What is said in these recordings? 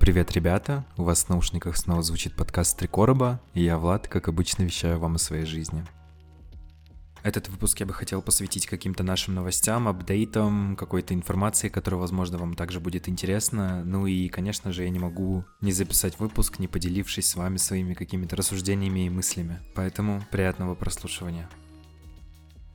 Привет, ребята! У вас в наушниках снова звучит подкаст «Три короба», и я, Влад, как обычно, вещаю вам о своей жизни. Этот выпуск я бы хотел посвятить каким-то нашим новостям, апдейтам, какой-то информации, которая, возможно, вам также будет интересна. Ну и, конечно же, я не могу не записать выпуск, не поделившись с вами своими какими-то рассуждениями и мыслями. Поэтому приятного прослушивания.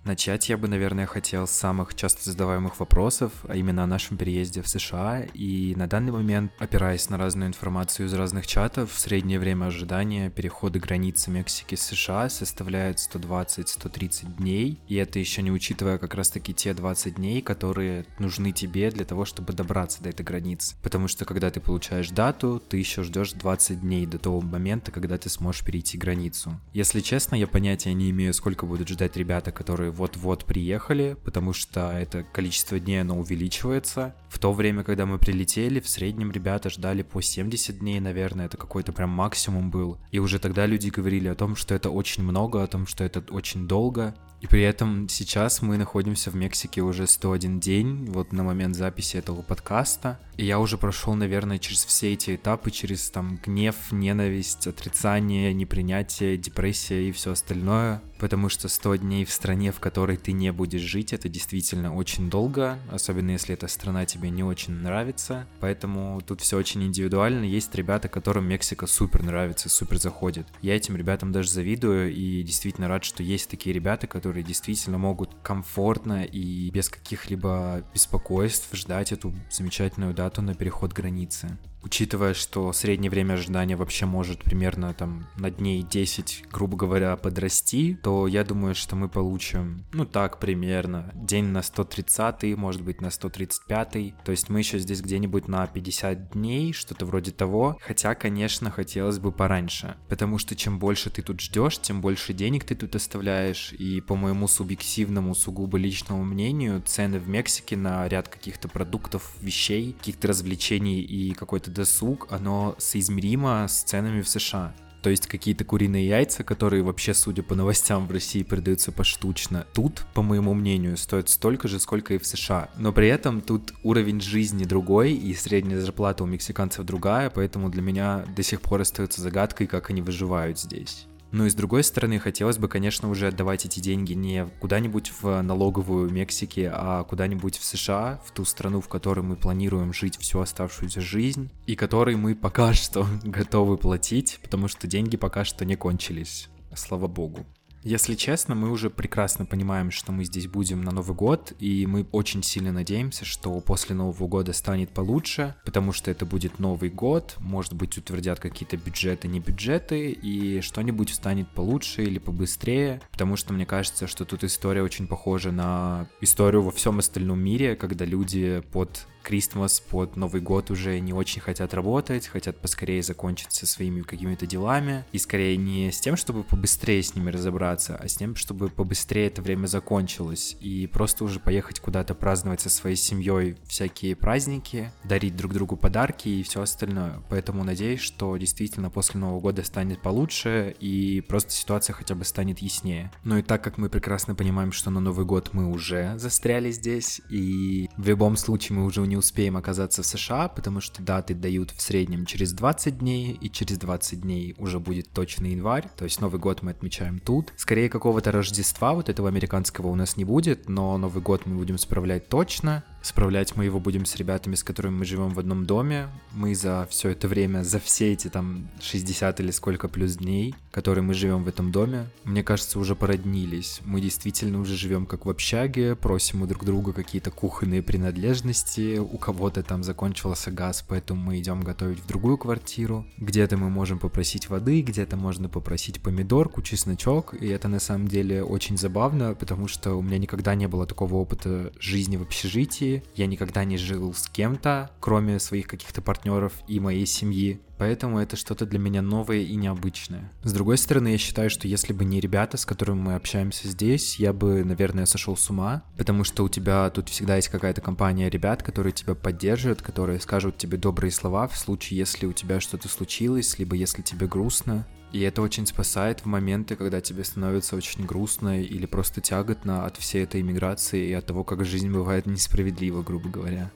Начать я бы, наверное, хотел с самых часто задаваемых вопросов, а именно о нашем переезде в США. И на данный момент, опираясь на разную информацию из разных чатов, среднее время ожидания перехода границы Мексики с США составляет 120-130 дней. И это еще не учитывая как раз-таки те 20 дней, которые нужны тебе для того, чтобы добраться до этой границы. Потому что когда ты получаешь дату, ты еще ждешь 20 дней до того момента, когда ты сможешь перейти границу. Если честно, я понятия не имею, сколько будут ждать ребята, которые вот-вот приехали, потому что это количество дней, оно увеличивается. В то время, когда мы прилетели, в среднем ребята ждали по 70 дней, наверное, это какой-то прям максимум был. И уже тогда люди говорили о том, что это очень много, о том, что это очень долго. И при этом сейчас мы находимся в Мексике уже 101 день, вот на момент записи этого подкаста. И я уже прошел, наверное, через все эти этапы, через там гнев, ненависть, отрицание, непринятие, депрессия и все остальное. Потому что 100 дней в стране, в которой ты не будешь жить, это действительно очень долго, особенно если эта страна тебе не очень нравится. Поэтому тут все очень индивидуально. Есть ребята, которым Мексика супер нравится, супер заходит. Я этим ребятам даже завидую и действительно рад, что есть такие ребята, которые действительно могут комфортно и без каких-либо беспокойств ждать эту замечательную дату на переход границы учитывая, что среднее время ожидания вообще может примерно там на дней 10, грубо говоря, подрасти, то я думаю, что мы получим, ну так, примерно, день на 130, может быть, на 135, то есть мы еще здесь где-нибудь на 50 дней, что-то вроде того, хотя, конечно, хотелось бы пораньше, потому что чем больше ты тут ждешь, тем больше денег ты тут оставляешь, и по моему субъективному, сугубо личному мнению, цены в Мексике на ряд каких-то продуктов, вещей, каких-то развлечений и какой-то досуг, оно соизмеримо с ценами в США. То есть какие-то куриные яйца, которые вообще, судя по новостям, в России продаются поштучно, тут, по моему мнению, стоят столько же, сколько и в США. Но при этом тут уровень жизни другой, и средняя зарплата у мексиканцев другая, поэтому для меня до сих пор остается загадкой, как они выживают здесь. Ну и с другой стороны, хотелось бы, конечно, уже отдавать эти деньги не куда-нибудь в налоговую Мексики, а куда-нибудь в США, в ту страну, в которой мы планируем жить всю оставшуюся жизнь, и которой мы пока что готовы платить, потому что деньги пока что не кончились. Слава богу. Если честно, мы уже прекрасно понимаем, что мы здесь будем на Новый год, и мы очень сильно надеемся, что после Нового года станет получше, потому что это будет Новый год, может быть, утвердят какие-то бюджеты, не бюджеты, и что-нибудь станет получше или побыстрее, потому что мне кажется, что тут история очень похожа на историю во всем остальном мире, когда люди под Кристмас, под Новый год уже не очень хотят работать, хотят поскорее закончить со своими какими-то делами, и скорее не с тем, чтобы побыстрее с ними разобраться, а с тем, чтобы побыстрее это время закончилось, и просто уже поехать куда-то праздновать со своей семьей всякие праздники, дарить друг другу подарки и все остальное. Поэтому надеюсь, что действительно после Нового года станет получше, и просто ситуация хотя бы станет яснее. Но и так как мы прекрасно понимаем, что на Новый год мы уже застряли здесь, и в любом случае мы уже не не успеем оказаться в США, потому что даты дают в среднем через 20 дней, и через 20 дней уже будет точно январь, то есть Новый год мы отмечаем тут. Скорее какого-то Рождества вот этого американского у нас не будет, но Новый год мы будем справлять точно, Справлять мы его будем с ребятами, с которыми мы живем в одном доме. Мы за все это время, за все эти там 60 или сколько плюс дней, которые мы живем в этом доме, мне кажется, уже породнились. Мы действительно уже живем как в общаге, просим у друг друга какие-то кухонные принадлежности, у кого-то там закончился газ, поэтому мы идем готовить в другую квартиру. Где-то мы можем попросить воды, где-то можно попросить помидорку, чесночок, и это на самом деле очень забавно, потому что у меня никогда не было такого опыта жизни в общежитии, я никогда не жил с кем-то, кроме своих каких-то партнеров и моей семьи. Поэтому это что-то для меня новое и необычное. С другой стороны, я считаю, что если бы не ребята, с которыми мы общаемся здесь, я бы, наверное, сошел с ума, потому что у тебя тут всегда есть какая-то компания ребят, которые тебя поддержат, которые скажут тебе добрые слова в случае, если у тебя что-то случилось, либо если тебе грустно. И это очень спасает в моменты, когда тебе становится очень грустно или просто тяготно от всей этой иммиграции и от того, как жизнь бывает несправедлива, грубо говоря.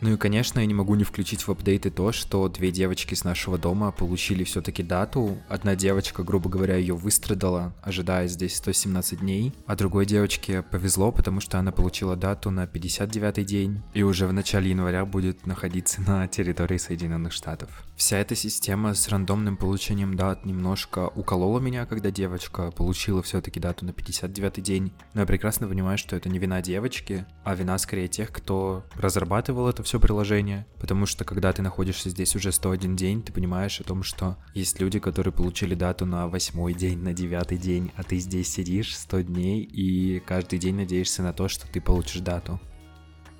Ну и, конечно, я не могу не включить в апдейты то, что две девочки с нашего дома получили все-таки дату. Одна девочка, грубо говоря, ее выстрадала, ожидая здесь 117 дней, а другой девочке повезло, потому что она получила дату на 59-й день и уже в начале января будет находиться на территории Соединенных Штатов. Вся эта система с рандомным получением дат немножко уколола меня, когда девочка получила все-таки дату на 59-й день, но я прекрасно понимаю, что это не вина девочки, а вина скорее тех, кто разрабатывал это все приложение, потому что когда ты находишься здесь уже 101 день, ты понимаешь о том, что есть люди, которые получили дату на восьмой день, на девятый день, а ты здесь сидишь 100 дней и каждый день надеешься на то, что ты получишь дату.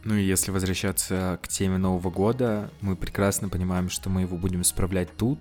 Ну и если возвращаться к теме Нового года, мы прекрасно понимаем, что мы его будем справлять тут.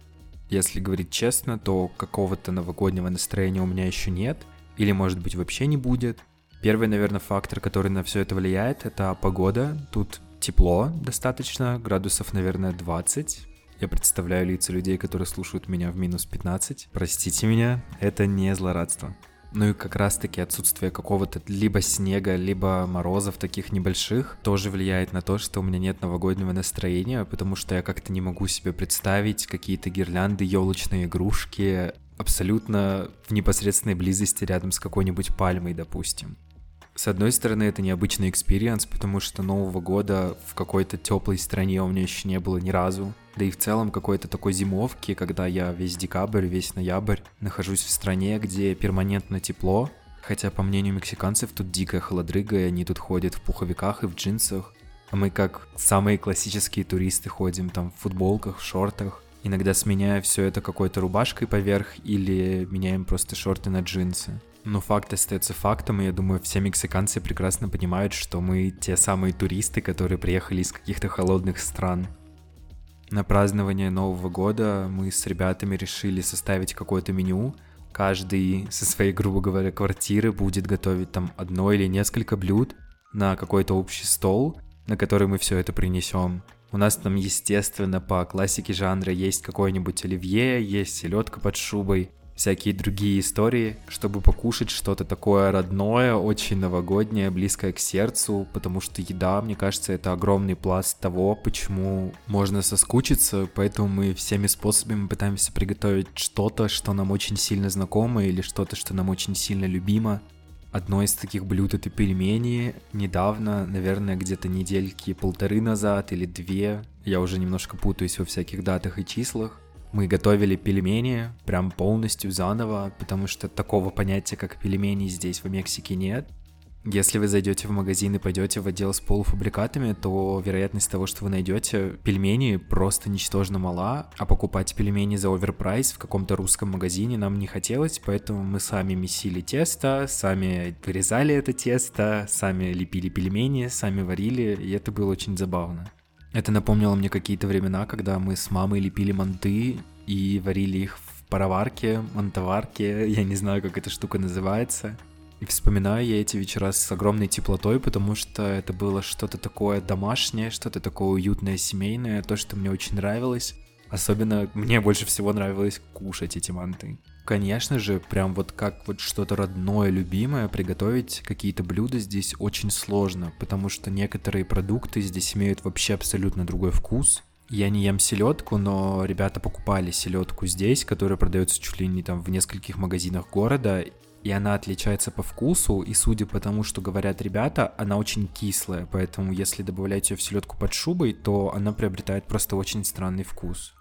Если говорить честно, то какого-то новогоднего настроения у меня еще нет, или может быть вообще не будет. Первый, наверное, фактор, который на все это влияет, это погода. Тут тепло достаточно, градусов, наверное, 20. Я представляю лица людей, которые слушают меня в минус 15. Простите меня, это не злорадство. Ну и как раз-таки отсутствие какого-то либо снега, либо морозов таких небольших тоже влияет на то, что у меня нет новогоднего настроения, потому что я как-то не могу себе представить какие-то гирлянды, елочные игрушки абсолютно в непосредственной близости рядом с какой-нибудь пальмой, допустим. С одной стороны, это необычный experience, потому что Нового года в какой-то теплой стране у меня еще не было ни разу. Да и в целом какой-то такой зимовки, когда я весь декабрь, весь ноябрь нахожусь в стране, где перманентно тепло, хотя, по мнению мексиканцев, тут дикая холодрыга, и они тут ходят в пуховиках и в джинсах. А мы как самые классические туристы ходим там в футболках, в шортах, иногда сменяя все это какой-то рубашкой поверх или меняем просто шорты на джинсы. Но факт остается фактом, и я думаю, все мексиканцы прекрасно понимают, что мы те самые туристы, которые приехали из каких-то холодных стран. На празднование Нового года мы с ребятами решили составить какое-то меню. Каждый со своей, грубо говоря, квартиры будет готовить там одно или несколько блюд на какой-то общий стол, на который мы все это принесем. У нас там, естественно, по классике жанра есть какой-нибудь оливье, есть селедка под шубой, всякие другие истории, чтобы покушать что-то такое родное, очень новогоднее, близкое к сердцу, потому что еда, мне кажется, это огромный пласт того, почему можно соскучиться, поэтому мы всеми способами пытаемся приготовить что-то, что нам очень сильно знакомо или что-то, что нам очень сильно любимо. Одно из таких блюд это пельмени. Недавно, наверное, где-то недельки полторы назад или две, я уже немножко путаюсь во всяких датах и числах, мы готовили пельмени прям полностью заново, потому что такого понятия, как пельмени, здесь в Мексике нет. Если вы зайдете в магазин и пойдете в отдел с полуфабрикатами, то вероятность того, что вы найдете пельмени, просто ничтожно мала, а покупать пельмени за оверпрайс в каком-то русском магазине нам не хотелось, поэтому мы сами месили тесто, сами вырезали это тесто, сами лепили пельмени, сами варили, и это было очень забавно. Это напомнило мне какие-то времена, когда мы с мамой лепили манты и варили их в пароварке, мантоварке, я не знаю, как эта штука называется. И вспоминаю я эти вечера с огромной теплотой, потому что это было что-то такое домашнее, что-то такое уютное, семейное, то, что мне очень нравилось. Особенно мне больше всего нравилось кушать эти манты. Конечно же, прям вот как вот что-то родное, любимое, приготовить какие-то блюда здесь очень сложно, потому что некоторые продукты здесь имеют вообще абсолютно другой вкус. Я не ем селедку, но ребята покупали селедку здесь, которая продается чуть ли не там в нескольких магазинах города, и она отличается по вкусу, и судя по тому, что говорят ребята, она очень кислая, поэтому если добавлять ее в селедку под шубой, то она приобретает просто очень странный вкус.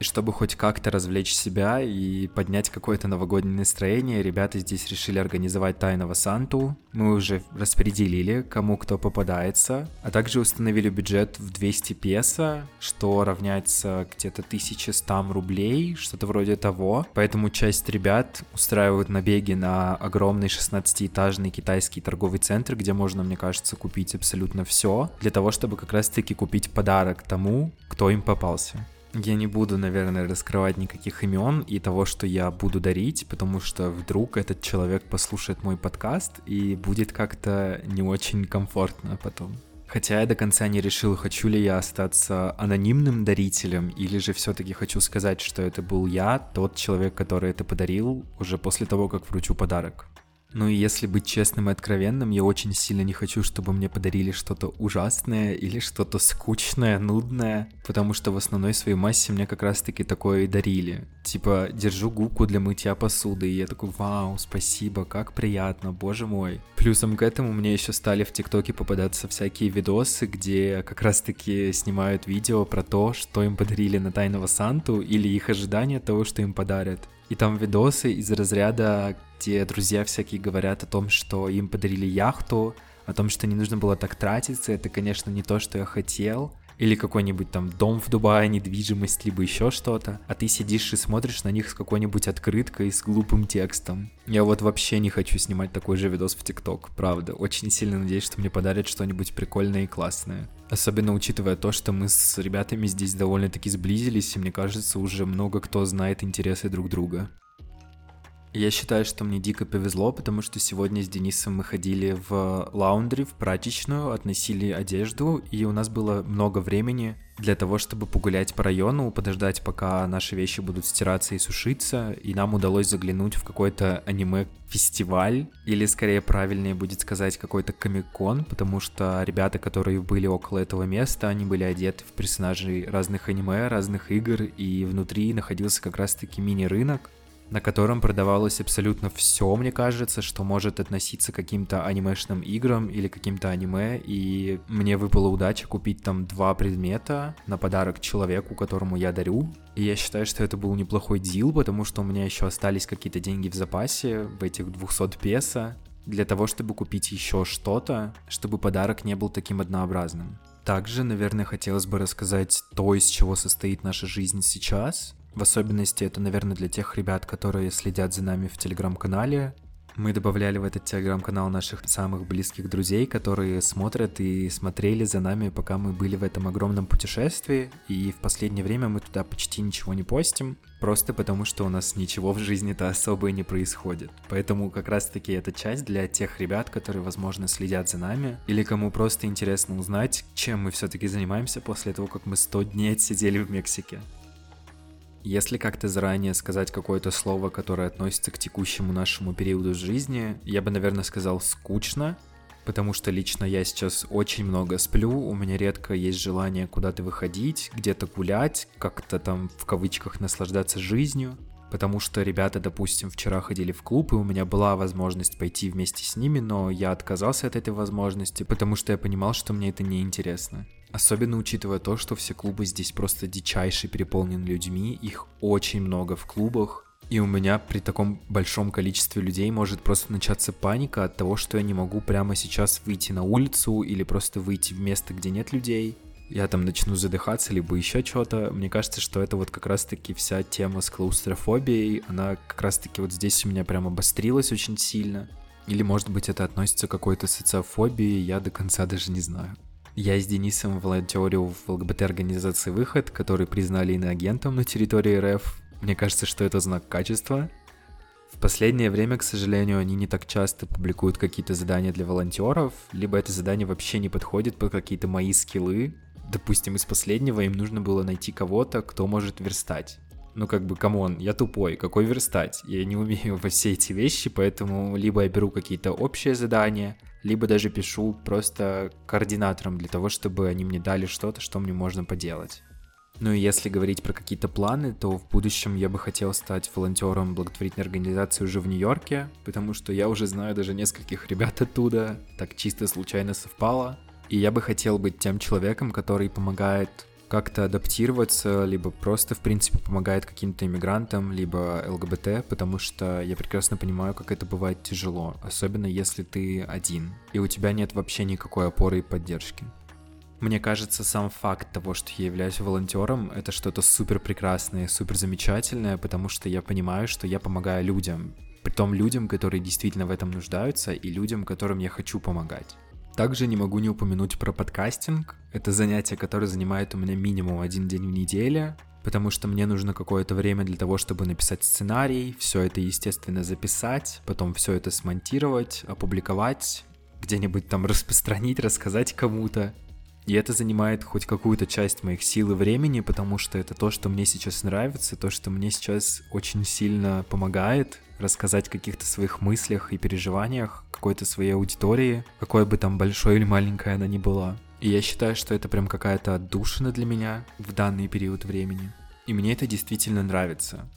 Чтобы хоть как-то развлечь себя и поднять какое-то новогоднее настроение, ребята здесь решили организовать тайного Санту. Мы уже распределили, кому кто попадается, а также установили бюджет в 200 песо, что равняется где-то 1100 рублей, что-то вроде того. Поэтому часть ребят устраивают набеги на огромный 16-этажный китайский торговый центр, где можно, мне кажется, купить абсолютно все, для того, чтобы как раз-таки купить подарок тому, кто им попался. Я не буду, наверное, раскрывать никаких имен и того, что я буду дарить, потому что вдруг этот человек послушает мой подкаст и будет как-то не очень комфортно потом. Хотя я до конца не решил, хочу ли я остаться анонимным дарителем, или же все-таки хочу сказать, что это был я, тот человек, который это подарил, уже после того, как вручу подарок. Ну и если быть честным и откровенным, я очень сильно не хочу, чтобы мне подарили что-то ужасное или что-то скучное, нудное, потому что в основной своей массе мне как раз-таки такое и дарили. Типа, держу губку для мытья посуды, и я такой, вау, спасибо, как приятно, боже мой. Плюсом к этому мне еще стали в ТикТоке попадаться всякие видосы, где как раз-таки снимают видео про то, что им подарили на Тайного Санту или их ожидания того, что им подарят. И там видосы из разряда, где друзья всякие говорят о том, что им подарили яхту, о том, что не нужно было так тратиться, это, конечно, не то, что я хотел, или какой-нибудь там дом в Дубае, недвижимость, либо еще что-то, а ты сидишь и смотришь на них с какой-нибудь открыткой, с глупым текстом. Я вот вообще не хочу снимать такой же видос в ТикТок, правда. Очень сильно надеюсь, что мне подарят что-нибудь прикольное и классное. Особенно учитывая то, что мы с ребятами здесь довольно-таки сблизились, и мне кажется, уже много кто знает интересы друг друга. Я считаю, что мне дико повезло, потому что сегодня с Денисом мы ходили в лаундри, в прачечную, относили одежду, и у нас было много времени для того, чтобы погулять по району, подождать, пока наши вещи будут стираться и сушиться, и нам удалось заглянуть в какой-то аниме-фестиваль, или скорее правильнее будет сказать какой-то комик-кон, потому что ребята, которые были около этого места, они были одеты в персонажей разных аниме, разных игр, и внутри находился как раз-таки мини-рынок, на котором продавалось абсолютно все, мне кажется, что может относиться к каким-то анимешным играм или каким-то аниме, и мне выпала удача купить там два предмета на подарок человеку, которому я дарю, и я считаю, что это был неплохой дил, потому что у меня еще остались какие-то деньги в запасе, в этих 200 песо, для того, чтобы купить еще что-то, чтобы подарок не был таким однообразным. Также, наверное, хотелось бы рассказать то, из чего состоит наша жизнь сейчас, в особенности это, наверное, для тех ребят, которые следят за нами в телеграм-канале. Мы добавляли в этот телеграм-канал наших самых близких друзей, которые смотрят и смотрели за нами, пока мы были в этом огромном путешествии. И в последнее время мы туда почти ничего не постим, просто потому что у нас ничего в жизни-то особо и не происходит. Поэтому как раз-таки эта часть для тех ребят, которые, возможно, следят за нами, или кому просто интересно узнать, чем мы все-таки занимаемся после того, как мы 100 дней сидели в Мексике. Если как-то заранее сказать какое-то слово, которое относится к текущему нашему периоду жизни, я бы, наверное, сказал «скучно», потому что лично я сейчас очень много сплю, у меня редко есть желание куда-то выходить, где-то гулять, как-то там в кавычках наслаждаться жизнью, потому что ребята, допустим, вчера ходили в клуб, и у меня была возможность пойти вместе с ними, но я отказался от этой возможности, потому что я понимал, что мне это не интересно. Особенно учитывая то, что все клубы здесь просто дичайше переполнены людьми, их очень много в клубах, и у меня при таком большом количестве людей может просто начаться паника от того, что я не могу прямо сейчас выйти на улицу или просто выйти в место, где нет людей. Я там начну задыхаться, либо еще что-то. Мне кажется, что это вот как раз-таки вся тема с клаустрофобией, она как раз-таки вот здесь у меня прям обострилась очень сильно. Или, может быть, это относится к какой-то социофобии, я до конца даже не знаю. Я с Денисом волонтерю в ЛГБТ-организации «Выход», который признали иноагентом на территории РФ. Мне кажется, что это знак качества. В последнее время, к сожалению, они не так часто публикуют какие-то задания для волонтеров, либо это задание вообще не подходит под какие-то мои скиллы. Допустим, из последнего им нужно было найти кого-то, кто может верстать. Ну, как бы, come on, я тупой, какой верстать? Я не умею во все эти вещи, поэтому либо я беру какие-то общие задания, либо даже пишу просто координаторам для того, чтобы они мне дали что-то, что мне можно поделать. Ну и если говорить про какие-то планы, то в будущем я бы хотел стать волонтером благотворительной организации уже в Нью-Йорке, потому что я уже знаю даже нескольких ребят оттуда, так чисто случайно совпало. И я бы хотел быть тем человеком, который помогает как-то адаптироваться, либо просто, в принципе, помогает каким-то иммигрантам, либо ЛГБТ, потому что я прекрасно понимаю, как это бывает тяжело, особенно если ты один, и у тебя нет вообще никакой опоры и поддержки. Мне кажется, сам факт того, что я являюсь волонтером, это что-то супер прекрасное, супер замечательное, потому что я понимаю, что я помогаю людям, при том людям, которые действительно в этом нуждаются, и людям, которым я хочу помогать. Также не могу не упомянуть про подкастинг. Это занятие, которое занимает у меня минимум один день в неделю, потому что мне нужно какое-то время для того, чтобы написать сценарий, все это, естественно, записать, потом все это смонтировать, опубликовать, где-нибудь там распространить, рассказать кому-то. И это занимает хоть какую-то часть моих сил и времени, потому что это то, что мне сейчас нравится, то, что мне сейчас очень сильно помогает, рассказать о каких-то своих мыслях и переживаниях какой-то своей аудитории, какой бы там большой или маленькой она ни была. И я считаю, что это прям какая-то отдушина для меня в данный период времени. И мне это действительно нравится.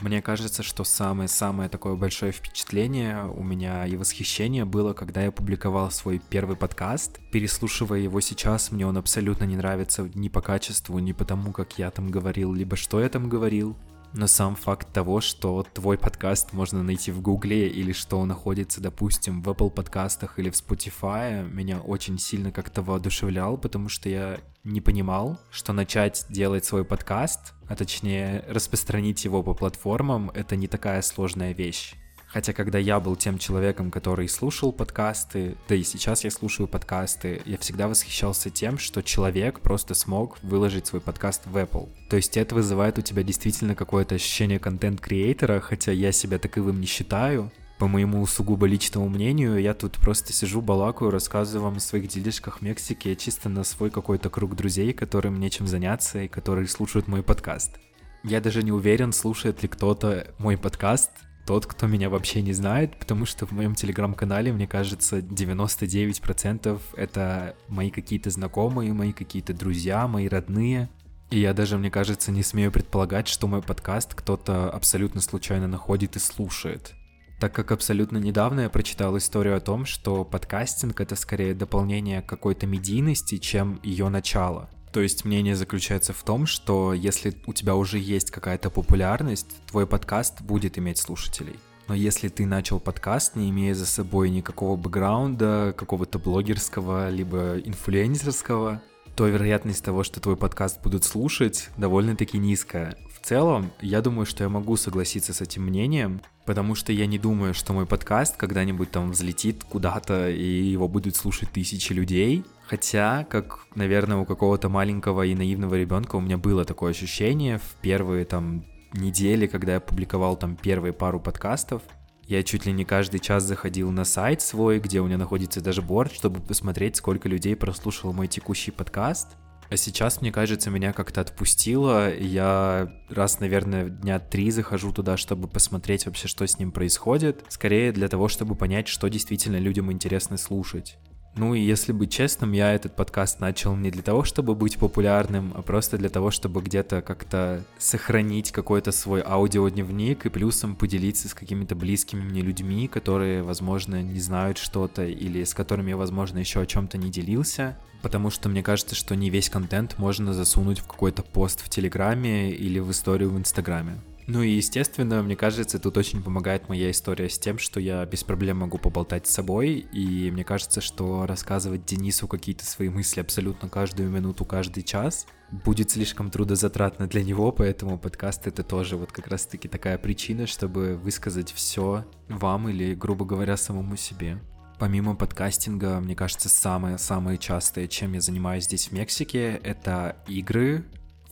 Мне кажется, что самое-самое такое большое впечатление у меня и восхищение было, когда я публиковал свой первый подкаст. Переслушивая его сейчас, мне он абсолютно не нравится ни по качеству, ни потому, как я там говорил, либо что я там говорил. Но сам факт того, что твой подкаст можно найти в Гугле или что он находится, допустим, в Apple подкастах или в Spotify, меня очень сильно как-то воодушевлял, потому что я не понимал, что начать делать свой подкаст, а точнее распространить его по платформам, это не такая сложная вещь. Хотя когда я был тем человеком, который слушал подкасты, да и сейчас я слушаю подкасты, я всегда восхищался тем, что человек просто смог выложить свой подкаст в Apple. То есть это вызывает у тебя действительно какое-то ощущение контент-креатора, хотя я себя таковым не считаю. По моему сугубо личному мнению, я тут просто сижу, балакаю, рассказываю вам о своих делишках в Мексике, чисто на свой какой-то круг друзей, которым нечем заняться и которые слушают мой подкаст. Я даже не уверен, слушает ли кто-то мой подкаст, тот, кто меня вообще не знает, потому что в моем телеграм-канале, мне кажется, 99% это мои какие-то знакомые, мои какие-то друзья, мои родные. И я даже, мне кажется, не смею предполагать, что мой подкаст кто-то абсолютно случайно находит и слушает. Так как абсолютно недавно я прочитал историю о том, что подкастинг это скорее дополнение какой-то медийности, чем ее начало. То есть мнение заключается в том, что если у тебя уже есть какая-то популярность, твой подкаст будет иметь слушателей. Но если ты начал подкаст, не имея за собой никакого бэкграунда, какого-то блогерского, либо инфлюенсерского, то вероятность того, что твой подкаст будут слушать, довольно-таки низкая. Целом, я думаю, что я могу согласиться с этим мнением, потому что я не думаю, что мой подкаст когда-нибудь там взлетит куда-то и его будут слушать тысячи людей. Хотя, как, наверное, у какого-то маленького и наивного ребенка у меня было такое ощущение в первые там недели, когда я публиковал там первые пару подкастов. Я чуть ли не каждый час заходил на сайт свой, где у меня находится даже борт, чтобы посмотреть, сколько людей прослушало мой текущий подкаст. А сейчас, мне кажется, меня как-то отпустило. Я раз, наверное, дня три захожу туда, чтобы посмотреть вообще, что с ним происходит. Скорее для того, чтобы понять, что действительно людям интересно слушать. Ну и если быть честным, я этот подкаст начал не для того, чтобы быть популярным, а просто для того, чтобы где-то как-то сохранить какой-то свой аудиодневник и плюсом поделиться с какими-то близкими мне людьми, которые, возможно, не знают что-то или с которыми я, возможно, еще о чем-то не делился. Потому что мне кажется, что не весь контент можно засунуть в какой-то пост в Телеграме или в историю в Инстаграме. Ну и, естественно, мне кажется, тут очень помогает моя история с тем, что я без проблем могу поболтать с собой, и мне кажется, что рассказывать Денису какие-то свои мысли абсолютно каждую минуту, каждый час будет слишком трудозатратно для него, поэтому подкаст это тоже вот как раз-таки такая причина, чтобы высказать все вам или, грубо говоря, самому себе. Помимо подкастинга, мне кажется, самое-самое частое, чем я занимаюсь здесь в Мексике, это игры,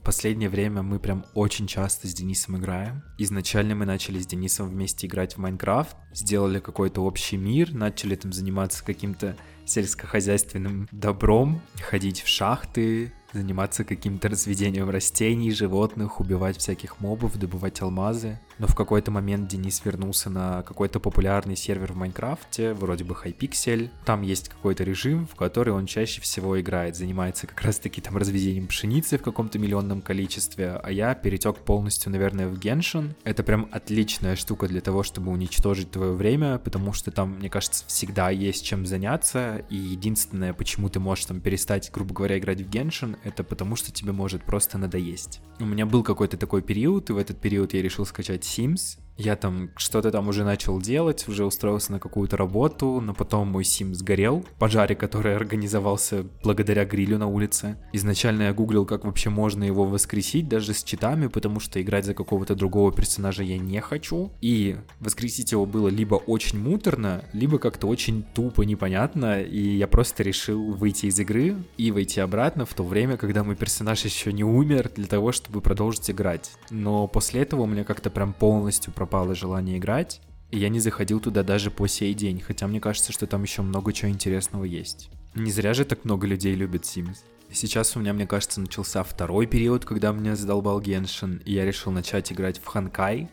в последнее время мы прям очень часто с Денисом играем. Изначально мы начали с Денисом вместе играть в Майнкрафт, сделали какой-то общий мир, начали там заниматься каким-то сельскохозяйственным добром, ходить в шахты, заниматься каким-то разведением растений, животных, убивать всяких мобов, добывать алмазы но в какой-то момент Денис вернулся на какой-то популярный сервер в Майнкрафте, вроде бы Hypixel. Там есть какой-то режим, в который он чаще всего играет, занимается как раз-таки там разведением пшеницы в каком-то миллионном количестве, а я перетек полностью, наверное, в Genshin. Это прям отличная штука для того, чтобы уничтожить твое время, потому что там, мне кажется, всегда есть чем заняться, и единственное, почему ты можешь там перестать, грубо говоря, играть в Genshin, это потому что тебе может просто надоесть. У меня был какой-то такой период, и в этот период я решил скачать Sims я там что-то там уже начал делать, уже устроился на какую-то работу, но потом мой сим сгорел пожаре, который организовался благодаря грилю на улице. Изначально я гуглил, как вообще можно его воскресить, даже с читами, потому что играть за какого-то другого персонажа я не хочу. И воскресить его было либо очень муторно, либо как-то очень тупо, непонятно, и я просто решил выйти из игры и войти обратно в то время, когда мой персонаж еще не умер, для того, чтобы продолжить играть. Но после этого у меня как-то прям полностью пропало желание играть, и я не заходил туда даже по сей день, хотя мне кажется, что там еще много чего интересного есть. Не зря же так много людей любят Sims. Сейчас у меня, мне кажется, начался второй период, когда меня задолбал Геншин, и я решил начать играть в Ханкай.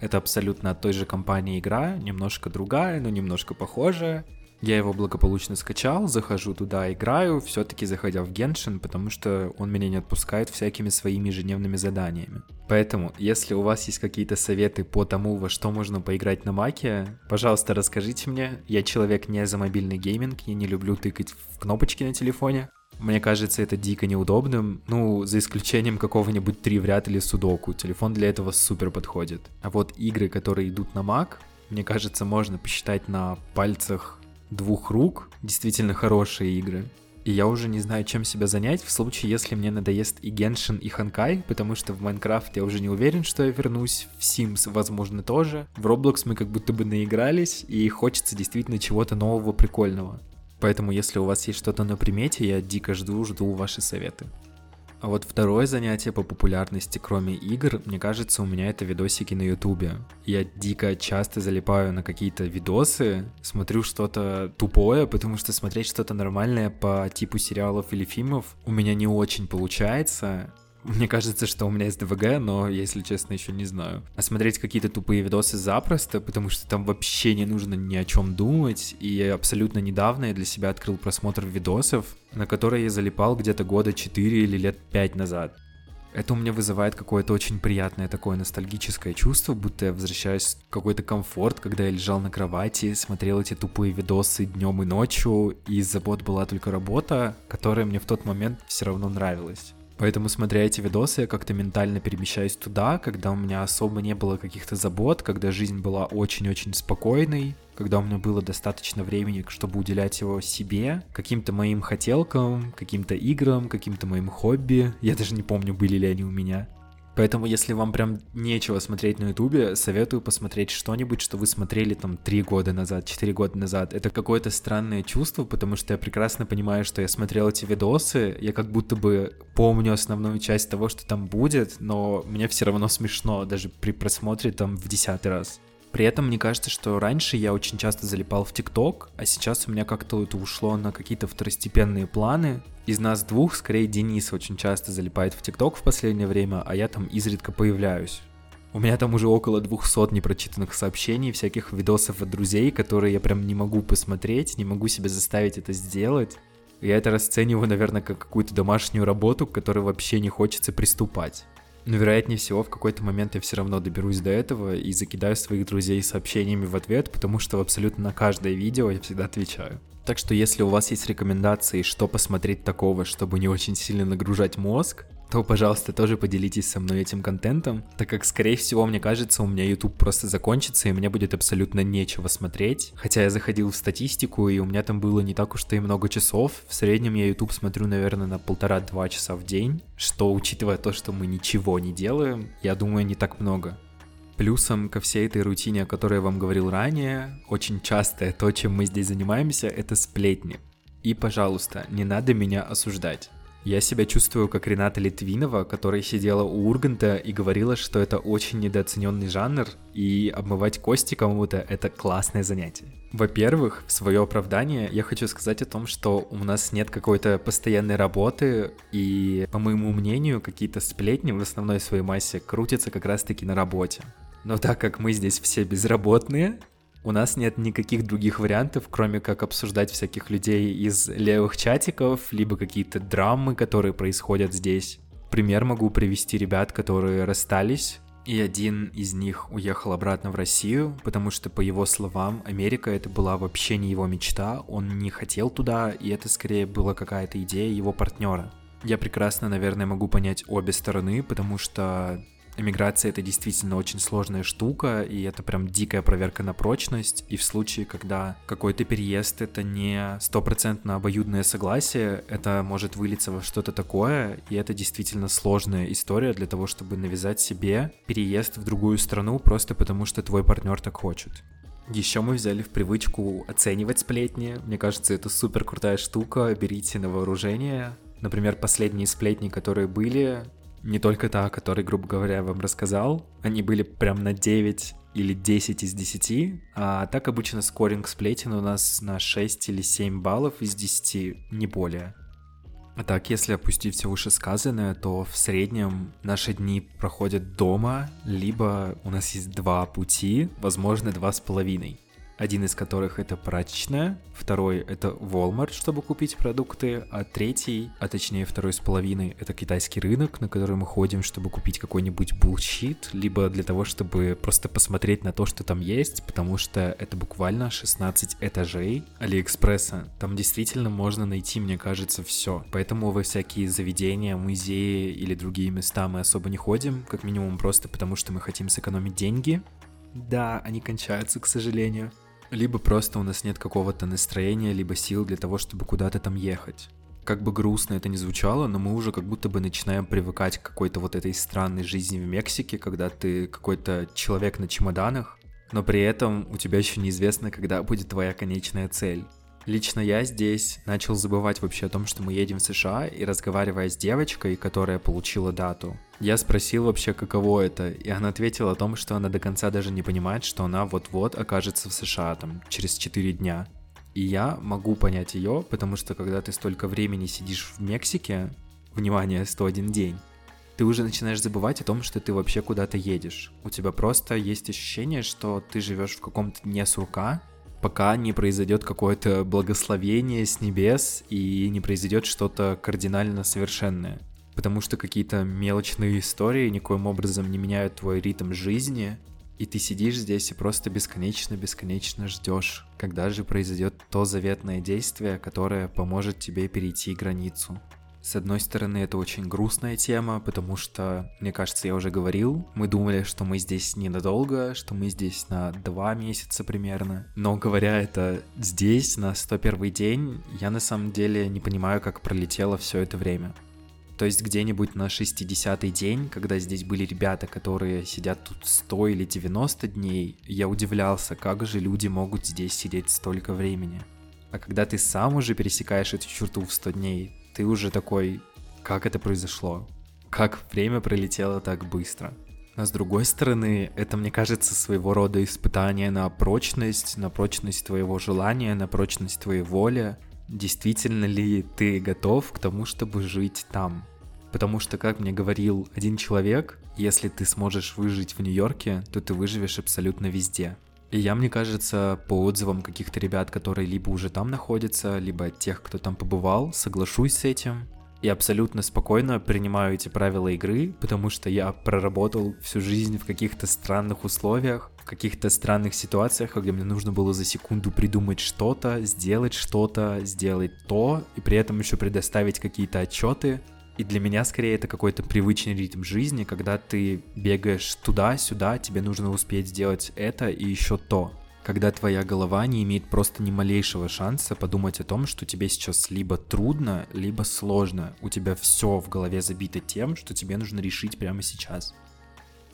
Это абсолютно от той же компании игра, немножко другая, но немножко похожая. Я его благополучно скачал, захожу туда, играю, все-таки заходя в Genshin, потому что он меня не отпускает всякими своими ежедневными заданиями. Поэтому, если у вас есть какие-то советы по тому, во что можно поиграть на маке, пожалуйста, расскажите мне. Я человек не за мобильный гейминг, я не люблю тыкать в кнопочки на телефоне. Мне кажется, это дико неудобным, ну, за исключением какого-нибудь три в ряд или судоку. Телефон для этого супер подходит. А вот игры, которые идут на Mac, мне кажется, можно посчитать на пальцах двух рук действительно хорошие игры. И я уже не знаю, чем себя занять в случае, если мне надоест и Genshin, и Honkai, потому что в Майнкрафт я уже не уверен, что я вернусь, в Sims, возможно, тоже. В Roblox мы как будто бы наигрались, и хочется действительно чего-то нового, прикольного. Поэтому, если у вас есть что-то на примете, я дико жду, жду ваши советы. А вот второе занятие по популярности, кроме игр, мне кажется, у меня это видосики на ютубе. Я дико часто залипаю на какие-то видосы, смотрю что-то тупое, потому что смотреть что-то нормальное по типу сериалов или фильмов у меня не очень получается. Мне кажется, что у меня есть ДВГ, но, если честно, еще не знаю. А смотреть какие-то тупые видосы запросто, потому что там вообще не нужно ни о чем думать. И абсолютно недавно я для себя открыл просмотр видосов, на которые я залипал где-то года 4 или лет 5 назад. Это у меня вызывает какое-то очень приятное такое ностальгическое чувство, будто я возвращаюсь в какой-то комфорт, когда я лежал на кровати, смотрел эти тупые видосы днем и ночью, и из забот была только работа, которая мне в тот момент все равно нравилась. Поэтому, смотря эти видосы, я как-то ментально перемещаюсь туда, когда у меня особо не было каких-то забот, когда жизнь была очень-очень спокойной, когда у меня было достаточно времени, чтобы уделять его себе, каким-то моим хотелкам, каким-то играм, каким-то моим хобби. Я даже не помню, были ли они у меня. Поэтому, если вам прям нечего смотреть на Ютубе, советую посмотреть что-нибудь, что вы смотрели там три года назад, четыре года назад. Это какое-то странное чувство, потому что я прекрасно понимаю, что я смотрел эти видосы, я как будто бы помню основную часть того, что там будет, но мне все равно смешно, даже при просмотре там в десятый раз. При этом мне кажется, что раньше я очень часто залипал в ТикТок, а сейчас у меня как-то это ушло на какие-то второстепенные планы. Из нас двух, скорее, Денис очень часто залипает в ТикТок в последнее время, а я там изредка появляюсь. У меня там уже около 200 непрочитанных сообщений, всяких видосов от друзей, которые я прям не могу посмотреть, не могу себя заставить это сделать. Я это расцениваю, наверное, как какую-то домашнюю работу, к которой вообще не хочется приступать. Но вероятнее всего в какой-то момент я все равно доберусь до этого и закидаю своих друзей сообщениями в ответ, потому что абсолютно на каждое видео я всегда отвечаю. Так что если у вас есть рекомендации, что посмотреть такого, чтобы не очень сильно нагружать мозг, то, пожалуйста, тоже поделитесь со мной этим контентом, так как, скорее всего, мне кажется, у меня YouTube просто закончится, и мне будет абсолютно нечего смотреть. Хотя я заходил в статистику, и у меня там было не так уж и много часов. В среднем я YouTube смотрю, наверное, на полтора-два часа в день, что, учитывая то, что мы ничего не делаем, я думаю, не так много. Плюсом ко всей этой рутине, о которой я вам говорил ранее, очень частое то, чем мы здесь занимаемся, это сплетни. И, пожалуйста, не надо меня осуждать. Я себя чувствую как Рената Литвинова, которая сидела у Урганта и говорила, что это очень недооцененный жанр, и обмывать кости кому-то — это классное занятие. Во-первых, в свое оправдание я хочу сказать о том, что у нас нет какой-то постоянной работы, и, по моему мнению, какие-то сплетни в основной своей массе крутятся как раз-таки на работе. Но так как мы здесь все безработные, у нас нет никаких других вариантов, кроме как обсуждать всяких людей из левых чатиков, либо какие-то драмы, которые происходят здесь. Пример могу привести ребят, которые расстались, и один из них уехал обратно в Россию, потому что, по его словам, Америка это была вообще не его мечта, он не хотел туда, и это скорее была какая-то идея его партнера. Я прекрасно, наверное, могу понять обе стороны, потому что Эмиграция это действительно очень сложная штука, и это прям дикая проверка на прочность. И в случае, когда какой-то переезд это не стопроцентно обоюдное согласие, это может вылиться во что-то такое, и это действительно сложная история для того, чтобы навязать себе переезд в другую страну просто потому, что твой партнер так хочет. Еще мы взяли в привычку оценивать сплетни. Мне кажется, это супер крутая штука. Берите на вооружение. Например, последние сплетни, которые были, не только та, о которой, грубо говоря, я вам рассказал. Они были прям на 9 или 10 из 10, а так обычно скоринг сплетен у нас на 6 или 7 баллов из 10, не более. А так, если опустить все вышесказанное, то в среднем наши дни проходят дома, либо у нас есть два пути, возможно, два с половиной один из которых это прачечная, второй это Walmart, чтобы купить продукты, а третий, а точнее второй с половиной, это китайский рынок, на который мы ходим, чтобы купить какой-нибудь bullshit, либо для того, чтобы просто посмотреть на то, что там есть, потому что это буквально 16 этажей Алиэкспресса. Там действительно можно найти, мне кажется, все. Поэтому во всякие заведения, музеи или другие места мы особо не ходим, как минимум просто потому, что мы хотим сэкономить деньги. Да, они кончаются, к сожалению либо просто у нас нет какого-то настроения, либо сил для того, чтобы куда-то там ехать. Как бы грустно это ни звучало, но мы уже как будто бы начинаем привыкать к какой-то вот этой странной жизни в Мексике, когда ты какой-то человек на чемоданах, но при этом у тебя еще неизвестно, когда будет твоя конечная цель. Лично я здесь начал забывать вообще о том, что мы едем в США, и разговаривая с девочкой, которая получила дату, я спросил вообще, каково это, и она ответила о том, что она до конца даже не понимает, что она вот-вот окажется в США, там, через 4 дня. И я могу понять ее, потому что когда ты столько времени сидишь в Мексике, внимание, 101 день, ты уже начинаешь забывать о том, что ты вообще куда-то едешь. У тебя просто есть ощущение, что ты живешь в каком-то не сурка, пока не произойдет какое-то благословение с небес и не произойдет что-то кардинально совершенное. Потому что какие-то мелочные истории никоим образом не меняют твой ритм жизни, и ты сидишь здесь и просто бесконечно-бесконечно ждешь, когда же произойдет то заветное действие, которое поможет тебе перейти границу. С одной стороны, это очень грустная тема, потому что, мне кажется, я уже говорил, мы думали, что мы здесь ненадолго, что мы здесь на два месяца примерно. Но говоря это здесь, на 101 день, я на самом деле не понимаю, как пролетело все это время. То есть где-нибудь на 60-й день, когда здесь были ребята, которые сидят тут 100 или 90 дней, я удивлялся, как же люди могут здесь сидеть столько времени. А когда ты сам уже пересекаешь эту черту в 100 дней, ты уже такой, как это произошло? Как время пролетело так быстро? А с другой стороны, это, мне кажется, своего рода испытание на прочность, на прочность твоего желания, на прочность твоей воли. Действительно ли ты готов к тому, чтобы жить там? Потому что, как мне говорил один человек, если ты сможешь выжить в Нью-Йорке, то ты выживешь абсолютно везде. И я, мне кажется, по отзывам каких-то ребят, которые либо уже там находятся, либо тех, кто там побывал, соглашусь с этим. И абсолютно спокойно принимаю эти правила игры, потому что я проработал всю жизнь в каких-то странных условиях, в каких-то странных ситуациях, где мне нужно было за секунду придумать что-то, сделать что-то, сделать то, и при этом еще предоставить какие-то отчеты, и для меня скорее это какой-то привычный ритм жизни, когда ты бегаешь туда-сюда, тебе нужно успеть сделать это и еще то. Когда твоя голова не имеет просто ни малейшего шанса подумать о том, что тебе сейчас либо трудно, либо сложно. У тебя все в голове забито тем, что тебе нужно решить прямо сейчас.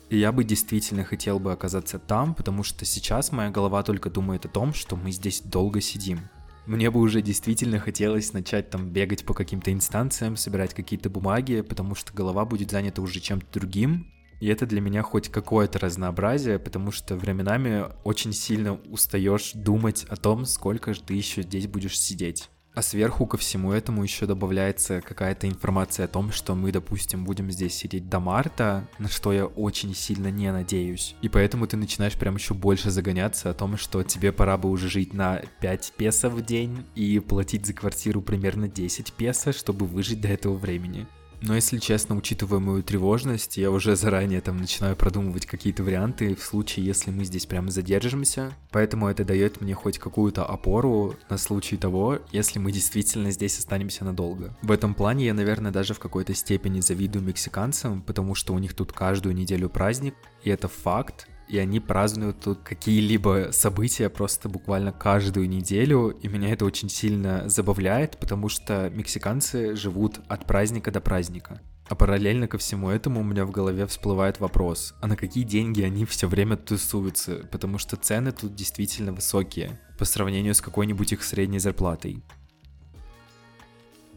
И я бы действительно хотел бы оказаться там, потому что сейчас моя голова только думает о том, что мы здесь долго сидим. Мне бы уже действительно хотелось начать там бегать по каким-то инстанциям, собирать какие-то бумаги, потому что голова будет занята уже чем-то другим. И это для меня хоть какое-то разнообразие, потому что временами очень сильно устаешь думать о том, сколько же ты еще здесь будешь сидеть. А сверху ко всему этому еще добавляется какая-то информация о том, что мы, допустим, будем здесь сидеть до марта, на что я очень сильно не надеюсь. И поэтому ты начинаешь прям еще больше загоняться о том, что тебе пора бы уже жить на 5 песо в день и платить за квартиру примерно 10 песо, чтобы выжить до этого времени. Но если честно, учитывая мою тревожность, я уже заранее там начинаю продумывать какие-то варианты в случае, если мы здесь прямо задержимся. Поэтому это дает мне хоть какую-то опору на случай того, если мы действительно здесь останемся надолго. В этом плане я, наверное, даже в какой-то степени завидую мексиканцам, потому что у них тут каждую неделю праздник, и это факт, и они празднуют тут какие-либо события просто буквально каждую неделю, и меня это очень сильно забавляет, потому что мексиканцы живут от праздника до праздника. А параллельно ко всему этому у меня в голове всплывает вопрос, а на какие деньги они все время тусуются, потому что цены тут действительно высокие по сравнению с какой-нибудь их средней зарплатой.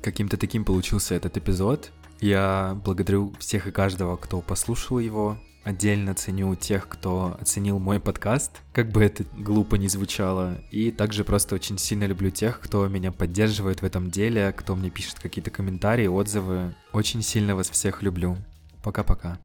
Каким-то таким получился этот эпизод. Я благодарю всех и каждого, кто послушал его, Отдельно ценю тех, кто оценил мой подкаст, как бы это глупо не звучало. И также просто очень сильно люблю тех, кто меня поддерживает в этом деле, кто мне пишет какие-то комментарии, отзывы. Очень сильно вас всех люблю. Пока-пока.